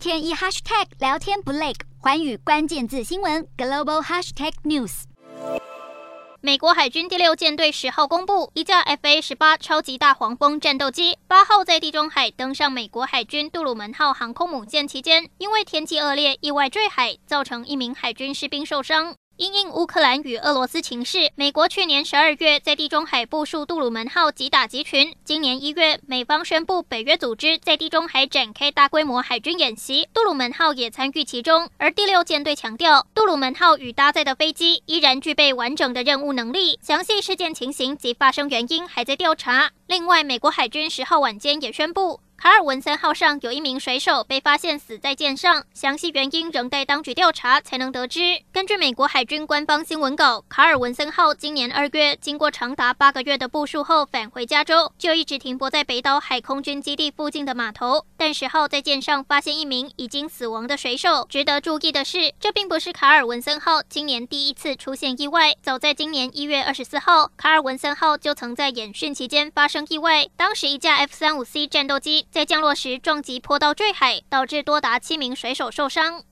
天一 hashtag 聊天不累，环宇关键字新闻 global hashtag news。美国海军第六舰队十号公布，一架 FA 十八超级大黄蜂战斗机八号在地中海登上美国海军杜鲁门号航空母舰期间，因为天气恶劣，意外坠海，造成一名海军士兵受伤。因应乌克兰与俄罗斯情势，美国去年十二月在地中海部署杜鲁门号及打击群。今年一月，美方宣布北约组织在地中海展开大规模海军演习，杜鲁门号也参与其中。而第六舰队强调，杜鲁门号与搭载的飞机依然具备完整的任务能力，详细事件情形及发生原因还在调查。另外，美国海军十号晚间也宣布。卡尔文森号上有一名水手被发现死在舰上，详细原因仍待当局调查才能得知。根据美国海军官方新闻稿，卡尔文森号今年二月经过长达八个月的部署后返回加州，就一直停泊在北岛海空军基地附近的码头。但十号在舰上发现一名已经死亡的水手。值得注意的是，这并不是卡尔文森号今年第一次出现意外。早在今年一月二十四号，卡尔文森号就曾在演训期间发生意外，当时一架 F 三五 C 战斗机。在降落时撞击坡道坠海，导致多达七名水手受伤。